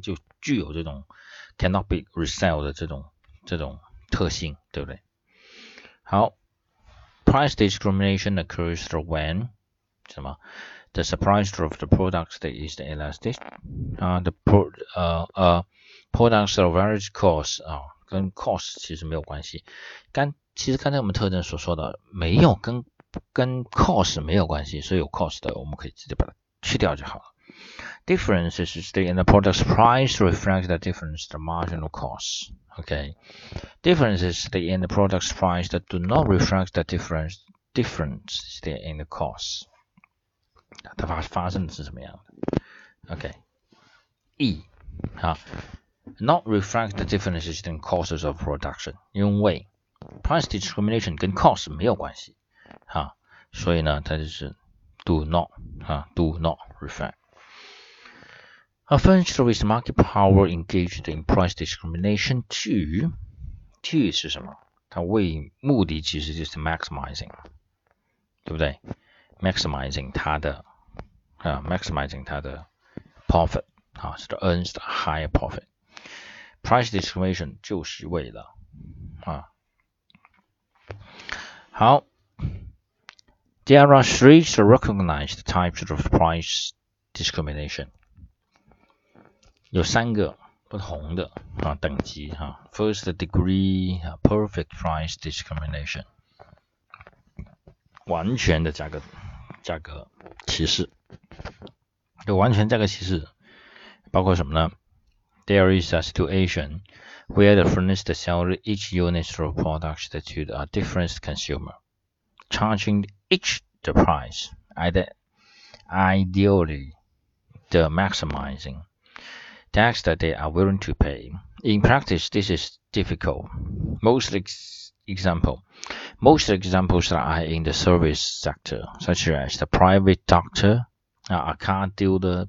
就具有这种 cannot be resell 的这种这种特性，对不对？好，price discrimination occurs when 什么？The surprise of the products that is elastic 啊，the pro 呃呃 products are very cost，啊，跟 cost 其实没有关系。刚其实刚才我们特征所说的没有跟跟 cost 没有关系，所以有 cost 的我们可以直接把它去掉就好了。Differences is the in the product's price reflect the difference the marginal cost. Okay. Differences the in the product's price that do not reflect the difference difference in the cost. 它发发生的是什么样的？OK。E 好，not reflect the differences in costs of production，因为 price discrimination 跟 cost 没有关系，哈，所以呢，它就是 do not 啊，do not reflect。 A furniture with market power engaged in price discrimination to to 是什么？它为目的其实就是 maximizing，对不对？maximizing 它的啊，maximizing 它的 profit 啊，是 earns the higher profit。Price discrimination 就是为了啊，好。There are three recognized types of price discrimination. 有三个不同的啊等级哈。First degree perfect price discrimination，完全的价格价格歧视。有完全价格歧视包括什么呢？There is a situation where the furnished sell each unit of products to a different consumer, charging each the price, ideally the maximizing tax that they are willing to pay. In practice, this is difficult. Most ex example, most examples are in the service sector, such as the private doctor, uh, a car dealer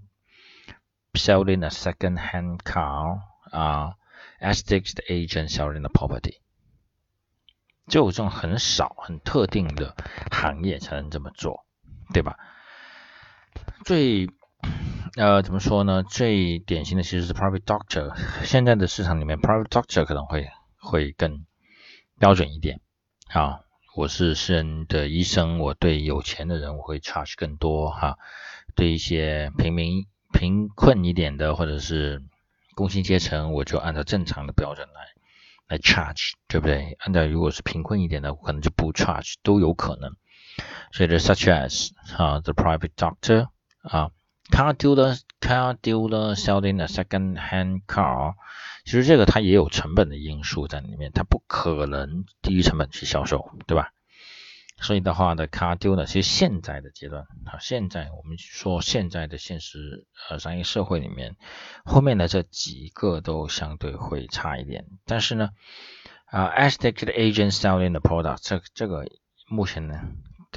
selling a second-hand car, uh, estate agent selling a property. 只有这种很少、很特定的行业才能这么做，对吧？最 呃，怎么说呢？最典型的其实是 private doctor。现在的市场里面，private doctor 可能会会更标准一点。啊，我是私人的医生，我对有钱的人我会 charge 更多哈。对一些平民、贫困一点的或者是工薪阶层，我就按照正常的标准来来 charge，对不对？按照如果是贫困一点的，我可能就不 charge，都有可能。所以 such as 啊，the private doctor 啊。Car dealer car dealer selling a second hand car，其实这个它也有成本的因素在里面，它不可能低于成本去销售，对吧？所以的话呢，car dealer 其实现在的阶段啊，现在我们说现在的现实呃商业社会里面，后面的这几个都相对会差一点，但是呢，啊，estate agent selling the product，这这个目前呢。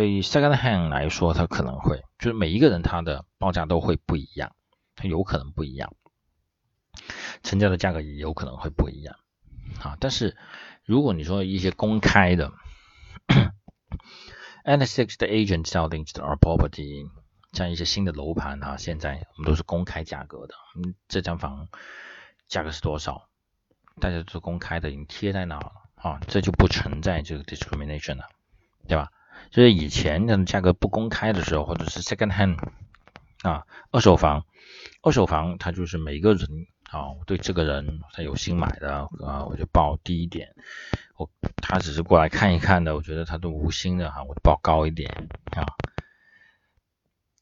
对于 second hand 来说，它可能会就是每一个人他的报价都会不一样，它有可能不一样，成交的价格也有可能会不一样啊。但是如果你说一些公开的，and six 的 agent selling our property，像一些新的楼盘啊，现在我们都是公开价格的，嗯，这间房价格是多少，大家都公开的，已经贴在那了啊，这就不存在这个 discrimination 了，对吧？就是以前的价格不公开的时候，或者是 second hand 啊，二手房，二手房它就是每个人啊，对这个人他有心买的啊，我就报低一点，我他只是过来看一看的，我觉得他都无心的哈，我就报高一点啊。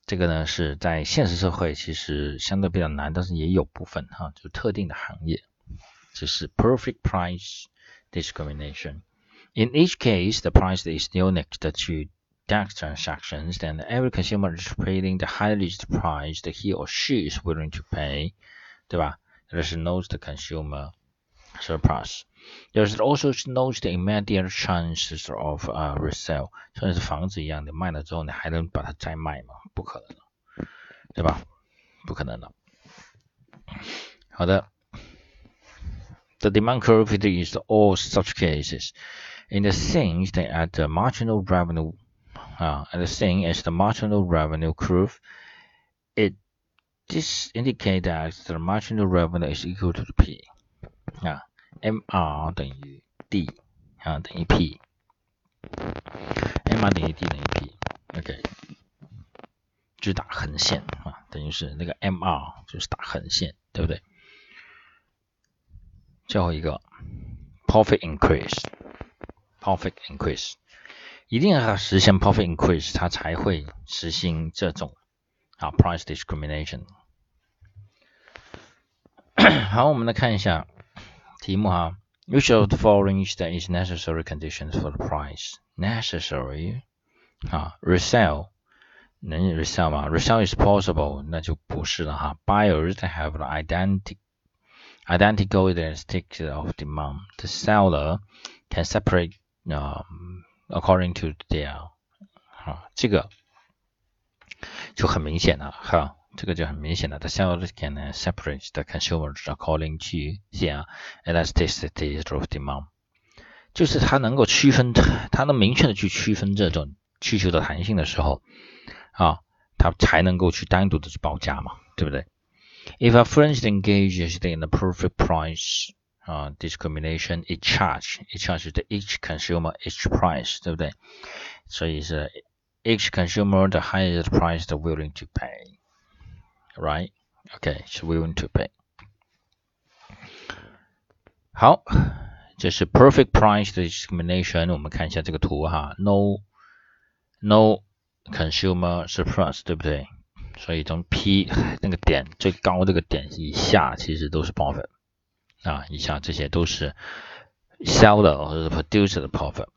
这个呢是在现实社会其实相对比较难，但是也有部分哈，就特定的行业，这是 perfect price discrimination。In each case, the price is unique to tax transactions, then every consumer is paying the highest price that he or she is willing to pay, 对吧? There's no the consumer surplus. There's also no the immediate chances of uh, resale，像是房子一样的，卖了之后你还能把它再卖吗？不可能的，对吧？不可能的。好的。The demand curve is all such cases in the same that at the marginal revenue uh, at the same as the marginal revenue curve, it This indicates that the marginal revenue is equal to P 啊，MR 等于 D 啊等于 P，MR 等于 D 等于 P，OK，就是打横线啊，等于是那个 MR 就是打横线，对不对？最后一个 profit increase，profit increase，一定要实现 profit increase，它才会实行这种啊 price discrimination。好，我们来看一下题目哈。Which of the following is that is necessary conditions for the price? Necessary 啊，resell 能 resell 吗？resell is possible，那就不是了哈。Buyers that have the identity identical characteristics of demand. The seller can separate um, according to their 啊，这个就很明显了哈。这个就很明显了，the seller can separate the consumers according to their elasticity of demand，就是它能够区分，它能明确的去区分这种需求的弹性的时候，啊，它才能够去单独的去报价嘛，对不对？If a friend engages in a perfect price uh, discrimination, it charge it charges the each consumer each price, 对不对？所以是 each consumer the highest price they're willing to pay, right? Okay, is willing to pay. 好，这是 perfect price discrimination。我们看一下这个图哈，no no consumer surplus，对不对？所以从 P 那个点最高这个点以下，其实都是 profit 啊，以下这些都是 sell 的或者 producer 的 profit，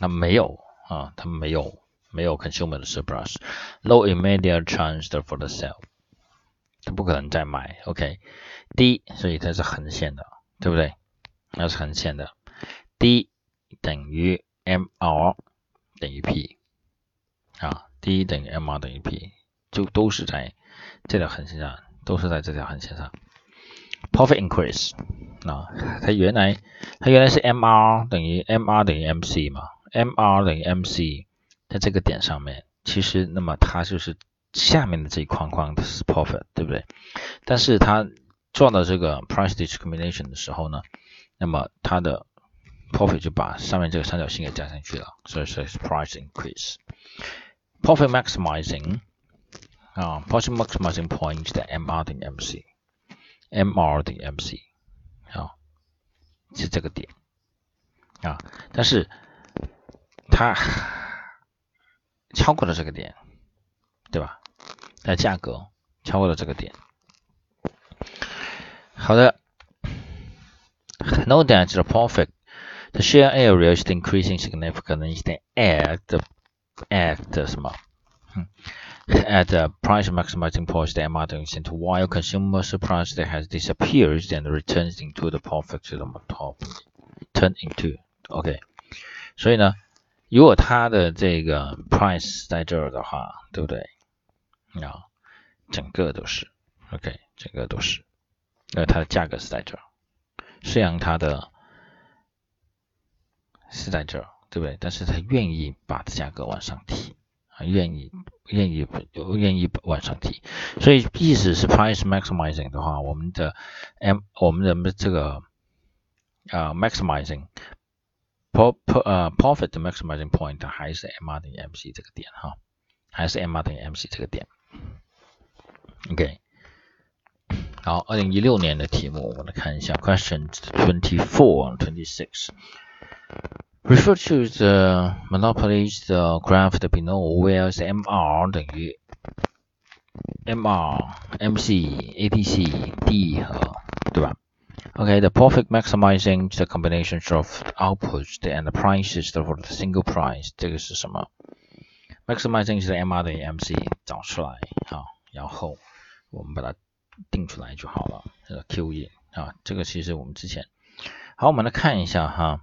那没有啊，他们没有没有 consumer 的 surplus，no immediate transfer for the sell，他不可能再买，OK，D，所以它是横线的，对不对？那是横线的，D 等于 MR 等于 P 啊，D 等于 MR 等于 P。就都是在这条横线上，都是在这条横线上。Profit increase 啊，它原来它原来是 MR 等于 MR 等于 MC 嘛，MR 等于 MC，在这个点上面，其实那么它就是下面的这一框框的是 profit，对不对？但是它做到这个 price discrimination 的时候呢，那么它的 profit 就把上面这个三角形给加上去了，所以说是 price increase。Profit maximizing 啊，profit maximizing point 的 MR 等于 MC MR 等于 MC，啊，是这个点啊，但是它超过了这个点，对吧？那价格超过了这个点。好的，Note that the profit, the share area is increasing significantly at the at the 什么？嗯。at the price maximizing point, the MR percent, while consumer surplus that has disappeared and returns into the profit to the top, turn into OK。所以呢，如果它的这个 price 在这儿的话，对不对？啊，整个都是 OK，整个都是，因为它的价格是在这儿，虽然它的是在这儿，对不对？但是它愿意把价格往上提。 啊，愿意愿意愿意往上提，所以意思是 price maximizing 的话，我们的 M 我们的这个啊 maximizing pro pro 呃 profit maximizing point 还是 MR 等于 MC 这个点哈，还是 MR 等于 MC 这个点。OK，好，二零一六年的题目我们来看一下，question twenty four twenty six。Refer to the monopolies the graph below where the MR 等于 MR、MC、ATC、D 和对吧？Okay, the profit maximizing the combination of outputs and the prices for the single price，这个是什么？maximizing 是 MR 等于 MC 找出来啊，然后我们把它定出来就好了。这个 Q 一啊，这个其实我们之前好，我们来看一下哈。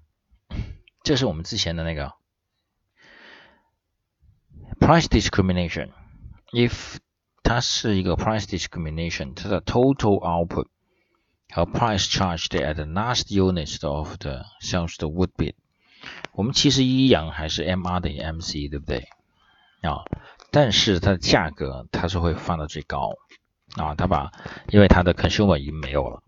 这是我们之前的那个 price discrimination。if 它是一个 price discrimination，它的 total output 和 price charged at the last unit of the sales would be，我们其实一样还是 MR 等于 MC，对不对？啊，但是它的价格它是会放到最高 啊，他把因为他的 consumer 已经没有了。